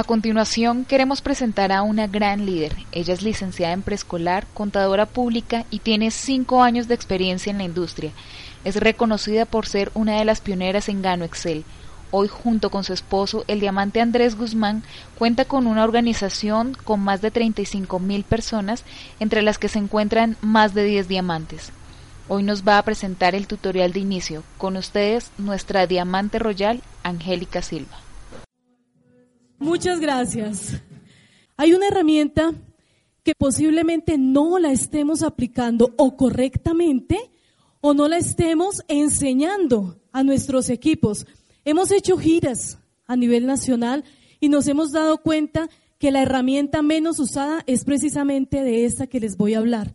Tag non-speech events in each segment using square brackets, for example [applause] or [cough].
A continuación, queremos presentar a una gran líder. Ella es licenciada en preescolar, contadora pública y tiene cinco años de experiencia en la industria. Es reconocida por ser una de las pioneras en Gano Excel. Hoy, junto con su esposo, el diamante Andrés Guzmán, cuenta con una organización con más de 35 mil personas, entre las que se encuentran más de 10 diamantes. Hoy nos va a presentar el tutorial de inicio. Con ustedes, nuestra diamante royal, Angélica Silva. Muchas gracias. Hay una herramienta que posiblemente no la estemos aplicando o correctamente o no la estemos enseñando a nuestros equipos. Hemos hecho giras a nivel nacional y nos hemos dado cuenta que la herramienta menos usada es precisamente de esta que les voy a hablar.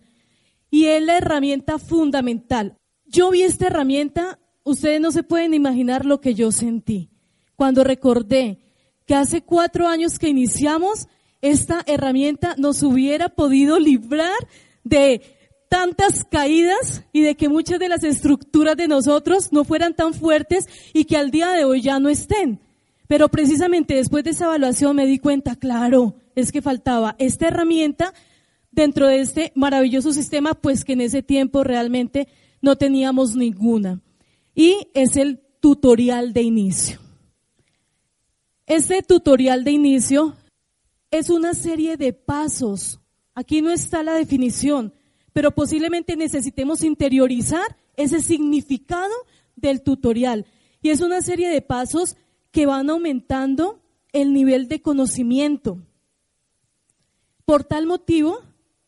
Y es la herramienta fundamental. Yo vi esta herramienta, ustedes no se pueden imaginar lo que yo sentí cuando recordé que hace cuatro años que iniciamos, esta herramienta nos hubiera podido librar de tantas caídas y de que muchas de las estructuras de nosotros no fueran tan fuertes y que al día de hoy ya no estén. Pero precisamente después de esa evaluación me di cuenta, claro, es que faltaba esta herramienta dentro de este maravilloso sistema, pues que en ese tiempo realmente no teníamos ninguna. Y es el tutorial de inicio. Este tutorial de inicio es una serie de pasos. Aquí no está la definición, pero posiblemente necesitemos interiorizar ese significado del tutorial. Y es una serie de pasos que van aumentando el nivel de conocimiento. Por tal motivo,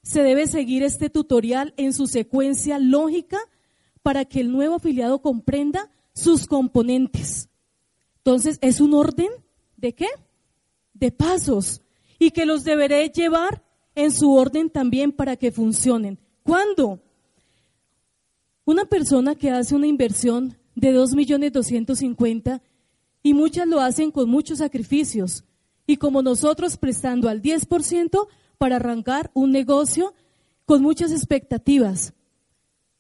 se debe seguir este tutorial en su secuencia lógica para que el nuevo afiliado comprenda sus componentes. Entonces, es un orden ¿De qué? De pasos. Y que los deberé llevar en su orden también para que funcionen. ¿Cuándo? Una persona que hace una inversión de 2.250.000 y muchas lo hacen con muchos sacrificios y como nosotros prestando al 10% para arrancar un negocio con muchas expectativas.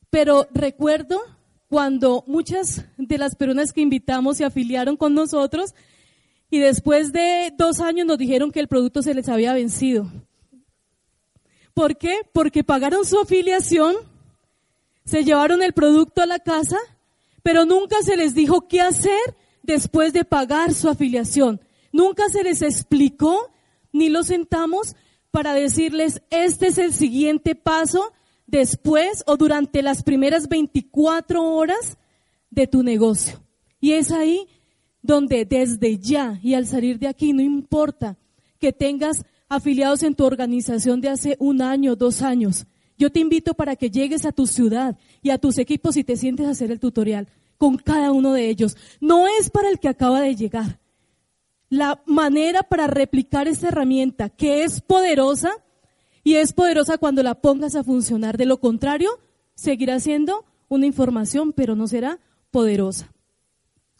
Pero recuerdo cuando muchas de las personas que invitamos se afiliaron con nosotros, y después de dos años nos dijeron que el producto se les había vencido. ¿Por qué? Porque pagaron su afiliación, se llevaron el producto a la casa, pero nunca se les dijo qué hacer después de pagar su afiliación. Nunca se les explicó ni lo sentamos para decirles, este es el siguiente paso después o durante las primeras 24 horas de tu negocio. Y es ahí donde desde ya y al salir de aquí no importa que tengas afiliados en tu organización de hace un año, dos años. Yo te invito para que llegues a tu ciudad y a tus equipos y te sientes a hacer el tutorial con cada uno de ellos. No es para el que acaba de llegar. La manera para replicar esta herramienta, que es poderosa, y es poderosa cuando la pongas a funcionar. De lo contrario, seguirá siendo una información, pero no será poderosa.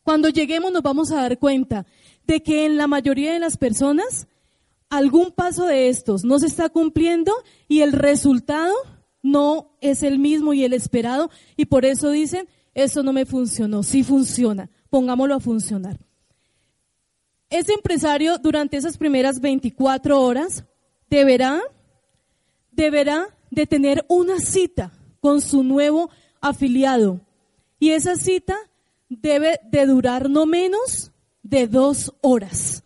Cuando lleguemos nos vamos a dar cuenta de que en la mayoría de las personas algún paso de estos no se está cumpliendo y el resultado no es el mismo y el esperado. Y por eso dicen, eso no me funcionó, sí funciona, pongámoslo a funcionar. Ese empresario durante esas primeras 24 horas deberá, deberá de tener una cita con su nuevo afiliado. Y esa cita debe de durar no menos de dos horas.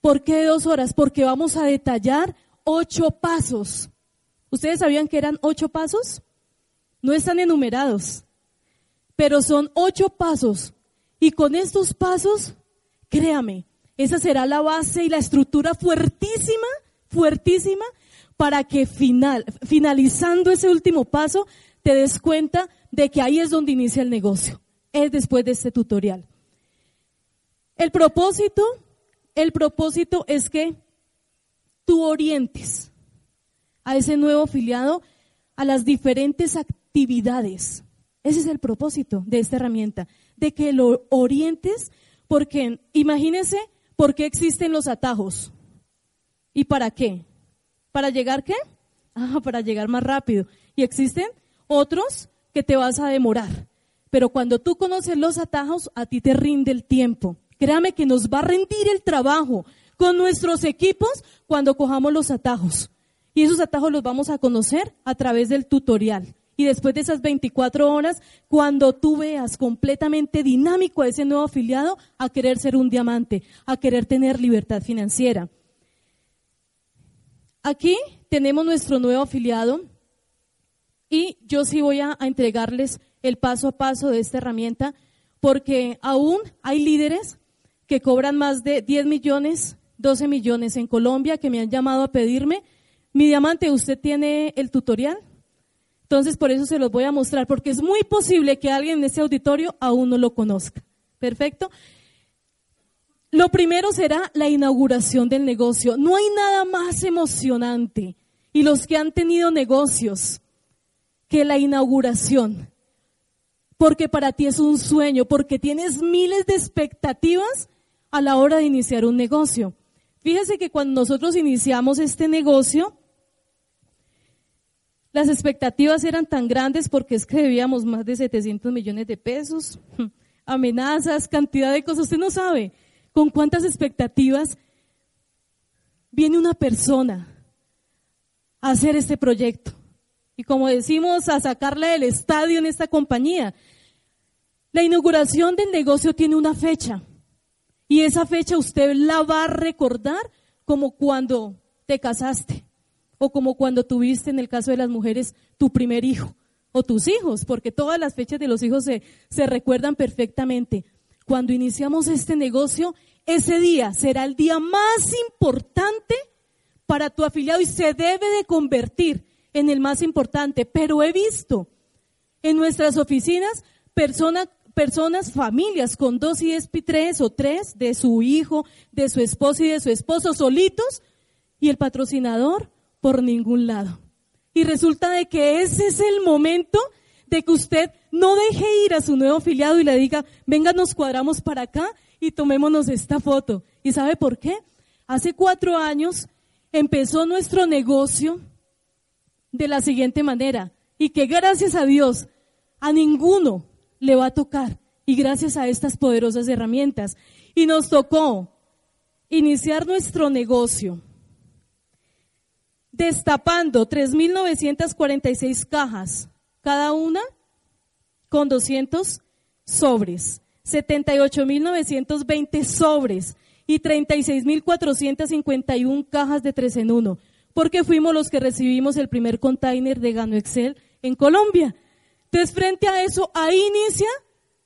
¿Por qué dos horas? Porque vamos a detallar ocho pasos. ¿Ustedes sabían que eran ocho pasos? No están enumerados, pero son ocho pasos. Y con estos pasos, créame, esa será la base y la estructura fuertísima, fuertísima, para que final, finalizando ese último paso, te des cuenta de que ahí es donde inicia el negocio es después de este tutorial. El propósito, el propósito es que tú orientes a ese nuevo afiliado a las diferentes actividades. Ese es el propósito de esta herramienta, de que lo orientes, porque imagínense por qué existen los atajos. ¿Y para qué? ¿Para llegar qué? [laughs] Ah, para llegar más rápido. Y existen otros que te vas a demorar. Pero cuando tú conoces los atajos, a ti te rinde el tiempo. Créame que nos va a rendir el trabajo con nuestros equipos cuando cojamos los atajos. Y esos atajos los vamos a conocer a través del tutorial. Y después de esas 24 horas, cuando tú veas completamente dinámico a ese nuevo afiliado a querer ser un diamante, a querer tener libertad financiera. Aquí tenemos nuestro nuevo afiliado y yo sí voy a, entregarles el paso a paso de esta herramienta porque aún hay líderes que cobran más de 10 millones, 12 millones en Colombia que me han llamado a pedirme, mi diamante, ¿usted tiene el tutorial? Entonces por eso se los voy a mostrar, porque es muy posible que alguien en este auditorio aún no lo conozca. Perfecto. Lo primero será la inauguración del negocio. No hay nada más emocionante. Y los que han tenido negocios que la inauguración. Porque para ti es un sueño, porque tienes miles de expectativas a la hora de iniciar un negocio. Fíjese que cuando nosotros iniciamos este negocio, las expectativas eran tan grandes porque es que debíamos más de 700 millones de pesos, [laughs] amenazas, cantidad de cosas. Usted no sabe con cuántas expectativas viene una persona a hacer este proyecto. Y como decimos, a sacarle del estadio en esta compañía. La inauguración del negocio tiene una fecha. Y esa fecha usted la va a recordar como cuando te casaste o como cuando tuviste en el caso de las mujeres tu primer hijo o tus hijos, porque todas las fechas de los hijos se, se recuerdan perfectamente. Cuando iniciamos este negocio, ese día será el día más importante para tu afiliado y se debe de convertir en el más importante. Pero he visto en nuestras oficinas personas, personas, familias con dos y tres o tres de su hijo, de su esposo y de su esposo solitos y el patrocinador por ningún lado. Y resulta de que ese es el momento de que usted no deje ir a su nuevo afiliado y le diga, venga, nos cuadramos para acá y tomémonos esta foto. ¿Y sabe por qué? Hace cuatro años empezó nuestro negocio de la siguiente manera y que gracias a Dios a ninguno le va a tocar y gracias a estas poderosas herramientas. Y nos tocó iniciar nuestro negocio destapando 3.946 cajas, cada una con 200 sobres, 78.920 sobres y 36.451 cajas de tres en uno, porque fuimos los que recibimos el primer container de Gano Excel en Colombia. Entonces, frente a eso, ahí inicia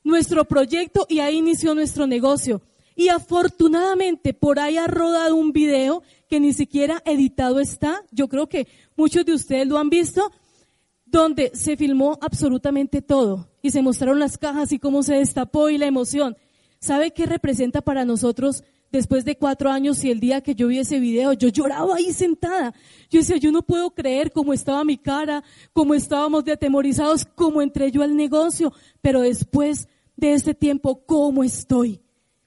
nuestro proyecto y ahí inició nuestro negocio. Y afortunadamente por ahí ha rodado un video que ni siquiera editado está. Yo creo que muchos de ustedes lo han visto, donde se filmó absolutamente todo y se mostraron las cajas y cómo se destapó y la emoción. ¿Sabe qué representa para nosotros después de cuatro años y el día que yo vi ese video? Yo lloraba ahí sentada. Yo decía, yo no puedo creer cómo estaba mi cara, cómo estábamos de atemorizados, cómo entré yo al negocio, pero después de este tiempo, ¿cómo estoy?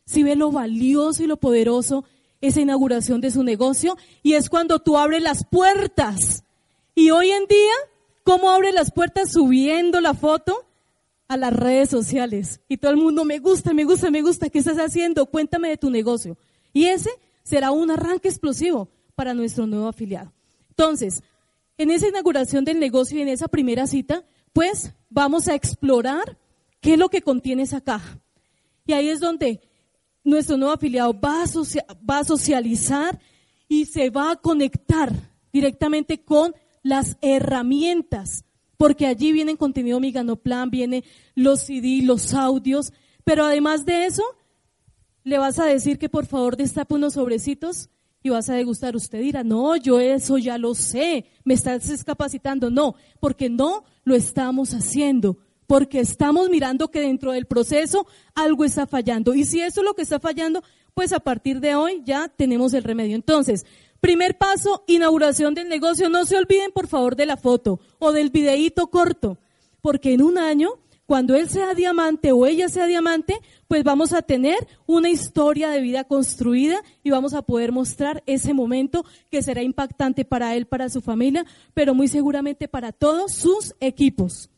si ve lo valioso y lo poderoso esa inauguración de su negocio y es cuando tú abres las puertas. Y hoy en día, ¿cómo abre las puertas? Subiendo la foto a las redes sociales. Y todo el mundo, me gusta, me gusta, me gusta, ¿qué estás haciendo? Cuéntame de tu negocio. Y ese será un arranque explosivo para nuestro nuevo afiliado. Entonces, en esa inauguración del negocio y en esa primera cita, pues vamos a explorar qué es lo que contiene esa caja. Y ahí es donde nuestro nuevo afiliado va a, socializar y se va a conectar directamente con las herramientas, porque allí viene contenido Miganoplan, viene los CD, los audios, pero además de eso, le vas a decir que por favor destape unos sobrecitos y vas a degustar. Usted dirá, no, yo eso ya lo sé, me estás descapacitando. No, porque no lo estamos haciendo porque estamos mirando que dentro del proceso algo está fallando. Y si eso es lo que está fallando, pues a partir de hoy ya tenemos el remedio. Entonces, primer paso, inauguración del negocio. No se olviden, por favor, de la foto o del videíto corto, porque en un año, cuando él sea diamante o ella sea diamante, pues vamos a tener una historia de vida construida y vamos a poder mostrar ese momento que será impactante para él, para su familia, pero muy seguramente para todos sus equipos.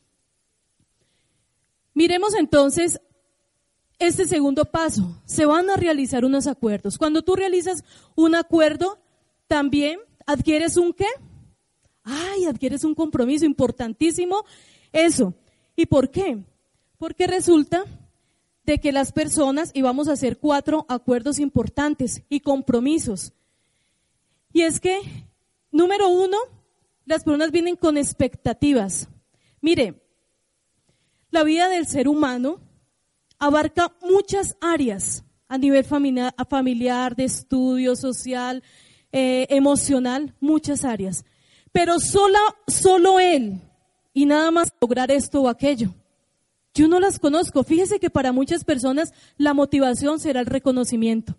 Miremos entonces este segundo paso. Se van a realizar unos acuerdos. Cuando tú realizas un acuerdo, también adquieres un qué? Ay, adquieres un compromiso importantísimo. Eso. ¿Y por qué? Porque resulta de que las personas, y vamos a hacer cuatro acuerdos importantes y compromisos. Y es que, número uno, las personas vienen con expectativas. Mire, la vida del ser humano abarca muchas áreas a nivel familiar, de estudio, social, eh, emocional, muchas áreas. Pero solo, solo él y nada más lograr esto o aquello. Yo no las conozco. Fíjese que para muchas personas la motivación será el reconocimiento.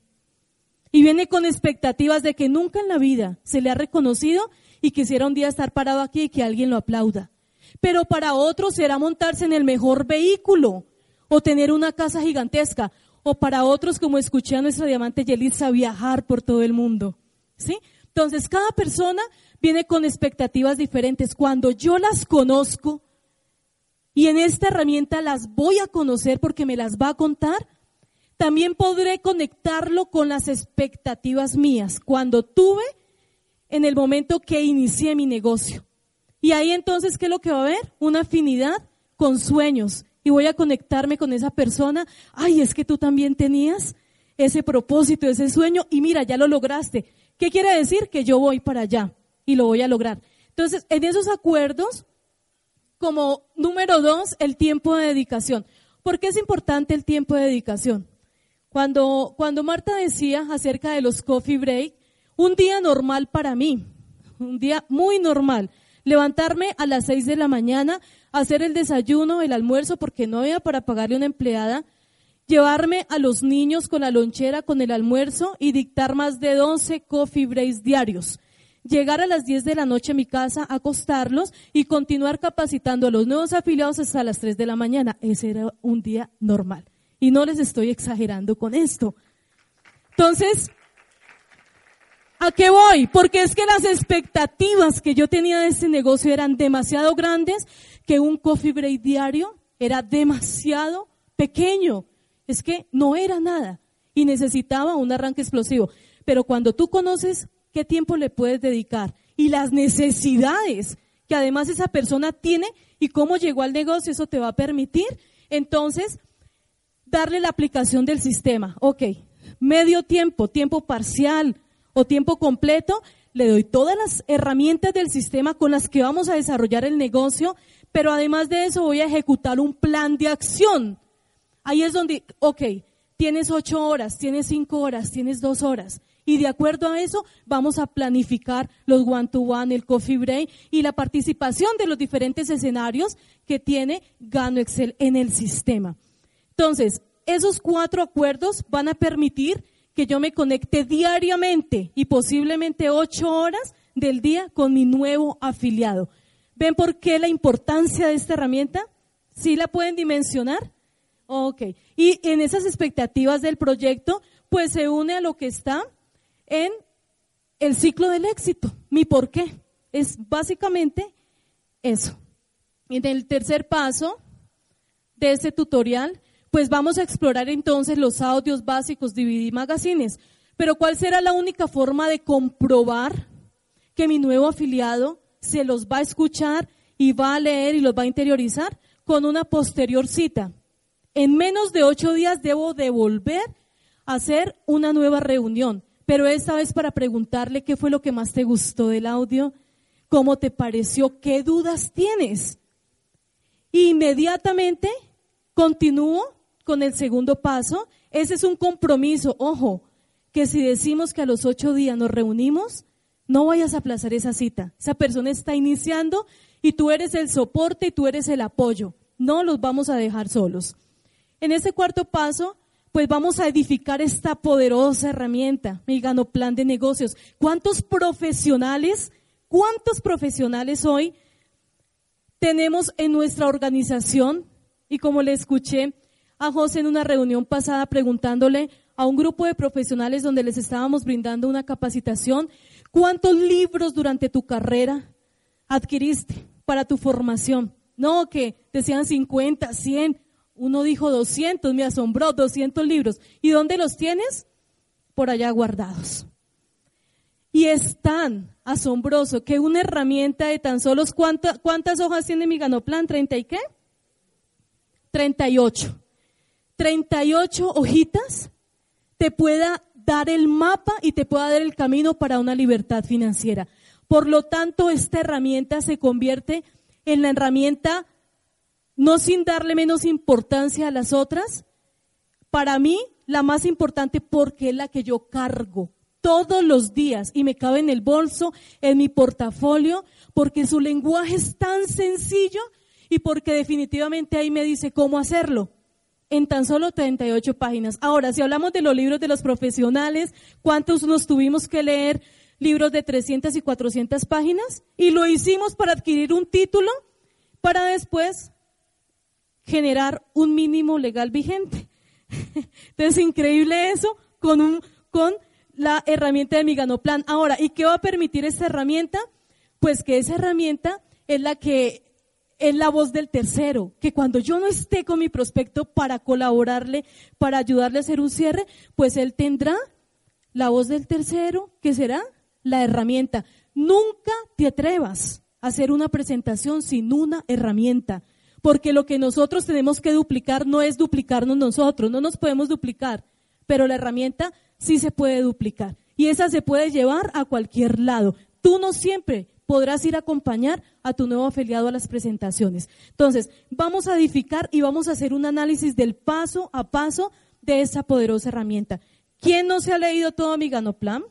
Y viene con expectativas de que nunca en la vida se le ha reconocido y quisiera un día estar parado aquí y que alguien lo aplauda. Pero para otros será montarse en el mejor vehículo o tener una casa gigantesca. O para otros, como escuché a nuestra diamante Yelitza, viajar por todo el mundo. ¿Sí? Entonces, cada persona viene con expectativas diferentes. Cuando yo las conozco, y en esta herramienta las voy a conocer porque me las va a contar, también podré conectarlo con las expectativas mías cuando tuve en el momento que inicié mi negocio. Y ahí entonces, ¿qué es lo que va a haber? Una afinidad con sueños. Y voy a conectarme con esa persona. Ay, es que tú también tenías ese propósito, ese sueño, y mira, ya lo lograste. ¿Qué quiere decir? Que yo voy para allá y lo voy a lograr. Entonces, en esos acuerdos, como número dos, el tiempo de dedicación. ¿Por qué es importante el tiempo de dedicación? Cuando, cuando Marta decía acerca de los coffee break, un día normal para mí, un día muy normal, levantarme a las seis de la mañana, hacer el desayuno, el almuerzo, porque no había para pagarle una empleada, llevarme a los niños con la lonchera, con el almuerzo y dictar más de 12 coffee breaks diarios. Llegar a las 10 de la noche a mi casa, acostarlos y continuar capacitando a los nuevos afiliados hasta las 3 de la mañana. Ese era un día normal. Y no les estoy exagerando con esto. Entonces, ¿a qué voy? Porque es que las expectativas que yo tenía de este negocio eran demasiado grandes, que un coffee break diario era demasiado pequeño. Es que no era nada y necesitaba un arranque explosivo. Pero cuando tú conoces qué tiempo le puedes dedicar y las necesidades que además esa persona tiene y cómo llegó al negocio, eso te va a permitir entonces darle la aplicación del sistema. Ok, medio tiempo, tiempo parcial o tiempo completo, le doy todas las herramientas del sistema con las que vamos a desarrollar el negocio, pero además de eso voy a ejecutar un plan de acción. Ahí es donde, ok, tienes ocho horas, tienes cinco horas, tienes dos horas. Y de acuerdo a eso, vamos a planificar los one-to-one, el coffee break y la participación de los diferentes escenarios que tiene Gano Excel en el sistema. Entonces, esos cuatro acuerdos van a permitir que yo me conecte diariamente y posiblemente ocho horas del día con mi nuevo afiliado. ¿Ven por qué la importancia de esta herramienta? ¿Sí la pueden dimensionar? Ok. Y en esas expectativas del proyecto, pues se une a lo que está en el ciclo del éxito. Mi por qué. Es básicamente eso. En el tercer paso de este tutorial, pues vamos a explorar entonces los audios básicos DVD Magazines. Pero ¿cuál será la única forma de comprobar que mi nuevo afiliado se los va a escuchar y va a leer y los va a interiorizar? Con una posterior cita. En menos de ocho días debo devolver a hacer una nueva reunión pero esta vez para preguntarle qué fue lo que más te gustó del audio, cómo te pareció, qué dudas tienes. inmediatamente continúo con el segundo paso. Ese es un compromiso. Ojo, que si decimos que a los ocho días nos reunimos, no vayas a aplazar esa cita. Esa persona está iniciando y tú eres el soporte y tú eres el apoyo. No los vamos a dejar solos. En ese cuarto paso, pues vamos a edificar esta poderosa herramienta, mi gano plan de negocios. ¿Cuántos profesionales, cuántos profesionales hoy tenemos en nuestra organización? Y como le escuché a José en una reunión pasada preguntándole a un grupo de profesionales donde les estábamos brindando una capacitación, ¿cuántos libros durante tu carrera adquiriste para tu formación? No, que decían 50, 100. Uno dijo 200, me asombró, 200 libros. ¿Y dónde los tienes? Por allá guardados. Y es tan asombroso que una herramienta de tan solo, ¿cuántas hojas tiene mi ganoplan? ¿30 y qué? 38. 38 hojitas te pueda dar el mapa y te pueda dar el camino para una libertad financiera. Por lo tanto, esta herramienta se convierte en la herramienta no sin darle menos importancia a las otras, para mí la más importante porque es la que yo cargo todos los días y me cabe en el bolso, en mi portafolio, porque su lenguaje es tan sencillo y porque definitivamente ahí me dice cómo hacerlo en tan solo 38 páginas. Ahora, si hablamos de los libros de los profesionales, ¿cuántos nos tuvimos que leer libros de 300 y 400 páginas? Y lo hicimos para adquirir un título para después generar un mínimo legal vigente. [laughs] Entonces, increíble eso con, un, con la herramienta de mi Ganoplan. Ahora, ¿y qué va a permitir esta herramienta? Pues que esa herramienta es la que es la voz del tercero, que cuando yo no esté con mi prospecto para colaborarle, para ayudarle a hacer un cierre, pues él tendrá la voz del tercero, que será la herramienta. Nunca te atrevas a hacer una presentación sin una herramienta porque lo que nosotros tenemos que duplicar no es duplicarnos nosotros, no nos podemos duplicar, pero la herramienta sí se puede duplicar y esa se puede llevar a cualquier lado. Tú no siempre podrás ir a acompañar a tu nuevo afiliado a las presentaciones. Entonces, vamos a edificar y vamos a hacer un análisis del paso a paso de esa poderosa herramienta. ¿Quién no se ha leído todo mi Ganoplan?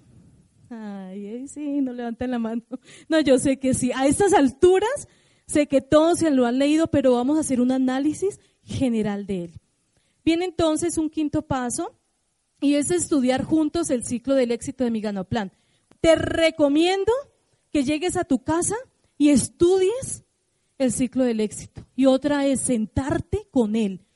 Ay, sí, no levanten la mano. No, yo sé que sí. A estas alturas Sé que todos se lo han leído, pero vamos a hacer un análisis general de él. Viene entonces un quinto paso y es estudiar juntos el ciclo del éxito de mi Ganoplan. Te recomiendo que llegues a tu casa y estudies el ciclo del éxito. Y otra es sentarte con él.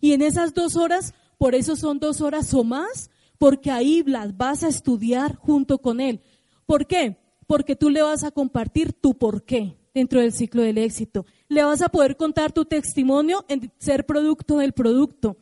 Y en esas dos horas, por eso son dos horas o más, porque ahí las vas a estudiar junto con él. ¿Por qué? Porque tú le vas a compartir tu por qué dentro del ciclo del éxito. Le vas a poder contar tu testimonio en ser producto del producto.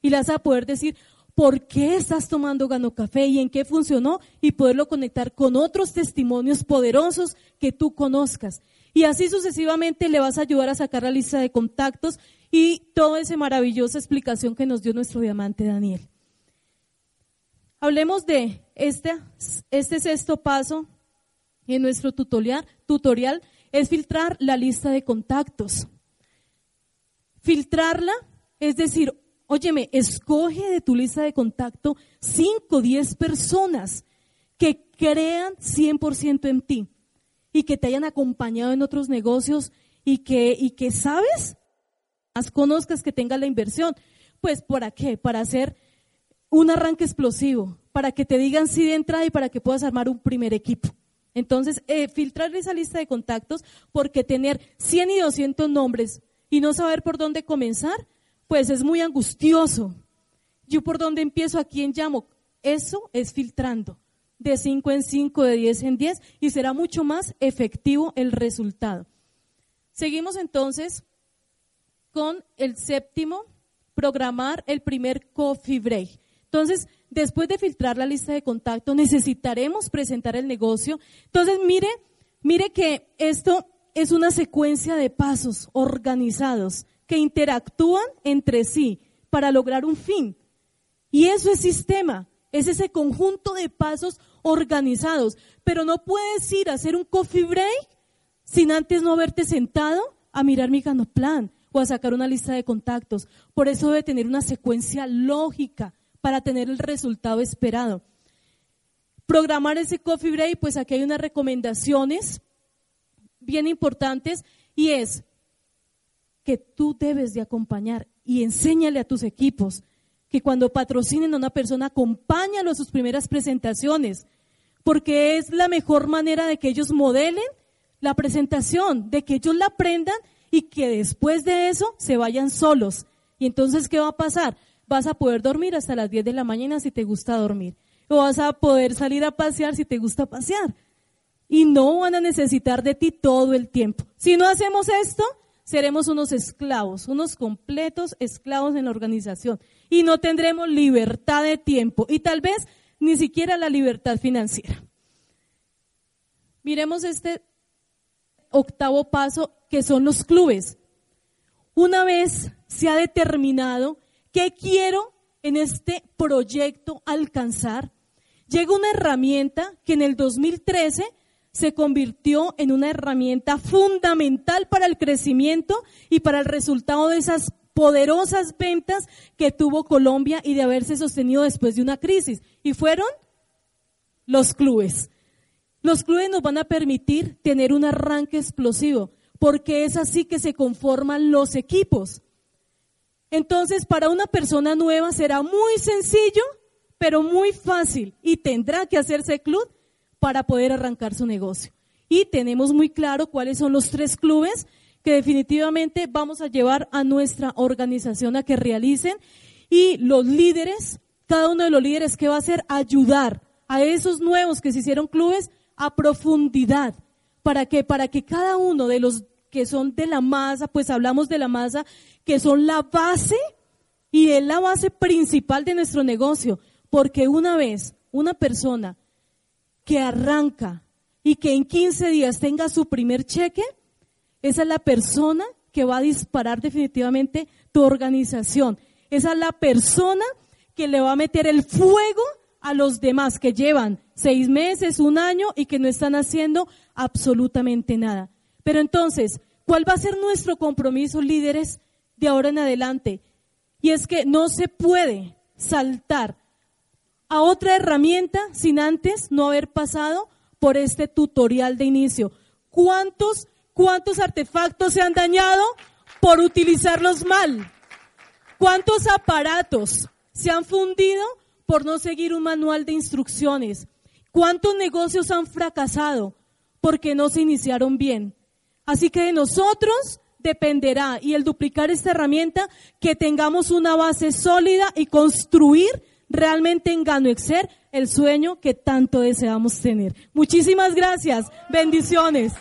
Y le vas a poder decir por qué estás tomando Gano Café y en qué funcionó y poderlo conectar con otros testimonios poderosos que tú conozcas. Y así sucesivamente le vas a ayudar a sacar la lista de contactos y toda esa maravillosa explicación que nos dio nuestro diamante Daniel. Hablemos de este, este sexto paso en nuestro tutorial, tutorial es filtrar la lista de contactos. Filtrarla es decir, óyeme, escoge de tu lista de contacto 5, 10 personas que crean 100% en ti y que te hayan acompañado en otros negocios y que, y que sabes, más conozcas que tenga la inversión. Pues, ¿para qué? Para hacer un arranque explosivo, para que te digan sí de entrada y para que puedas armar un primer equipo. Entonces, eh, filtrar esa lista de contactos, porque tener 100 y 200 nombres y no saber por dónde comenzar, pues es muy angustioso. Yo por dónde empiezo, a quién llamo. Eso es filtrando de 5 en 5, de 10 en 10 y será mucho más efectivo el resultado. Seguimos entonces con el séptimo, programar el primer coffee break. Entonces, después de filtrar la lista de contacto, necesitaremos presentar el negocio. Entonces, mire, mire que esto es una secuencia de pasos organizados que interactúan entre sí para lograr un fin. Y eso es sistema, es ese conjunto de pasos organizados. Pero no puedes ir a hacer un coffee break sin antes no haberte sentado a mirar mi plan o a sacar una lista de contactos. Por eso debe tener una secuencia lógica para tener el resultado esperado. Programar ese coffee break, pues aquí hay unas recomendaciones bien importantes y es que tú debes de acompañar y enséñale a tus equipos que cuando patrocinen a una persona, acompáñalo a sus primeras presentaciones, porque es la mejor manera de que ellos modelen la presentación, de que ellos la aprendan y que después de eso se vayan solos. Y entonces, ¿qué va a pasar? Vas a poder dormir hasta las 10 de la mañana si te gusta dormir. O vas a poder salir a pasear si te gusta pasear. Y no van a necesitar de ti todo el tiempo. Si no hacemos esto, seremos unos esclavos, unos completos esclavos en la organización y no tendremos libertad de tiempo y tal vez ni siquiera la libertad financiera. Miremos este octavo paso que son los clubes. Una vez se ha determinado qué quiero en este proyecto alcanzar, llega una herramienta que en el 2013 se convirtió en una herramienta fundamental para el crecimiento y para el resultado de esas poderosas ventas que tuvo Colombia y de haberse sostenido después de una crisis. Y fueron los clubes. Los clubes nos van a permitir tener un arranque explosivo, porque es así que se conforman los equipos. Entonces, para una persona nueva será muy sencillo, pero muy fácil, y tendrá que hacerse club para poder arrancar su negocio. Y tenemos muy claro cuáles son los tres clubes que definitivamente vamos a llevar a nuestra organización a que realicen. Y los líderes, cada uno de los líderes que va a hacer, ayudar a esos nuevos que se hicieron clubes a profundidad. ¿Para que Para que cada uno de los que son de la masa, pues hablamos de la masa, que son la base y es la base principal de nuestro negocio. Porque una vez una persona que arranca y que en 15 días tenga su primer cheque, esa es la persona que va a disparar definitivamente tu organización. Esa es la persona que le va a meter el fuego a los demás que llevan seis meses, un año y que no están haciendo absolutamente nada. Pero entonces, ¿cuál va a ser nuestro compromiso, líderes, de ahora en adelante? Y es que no se puede saltar a otra herramienta sin antes no haber pasado por este tutorial de inicio. ¿Cuántos, cuántos artefactos se han dañado por utilizarlos mal? ¿Cuántos aparatos se han fundido por no seguir un manual de instrucciones? ¿Cuántos negocios han fracasado porque no se iniciaron bien? Así que de nosotros dependerá y el duplicar esta herramienta que tengamos una base sólida y construir realmente en Gano Exer el sueño que tanto deseamos tener. Muchísimas gracias. Bendiciones.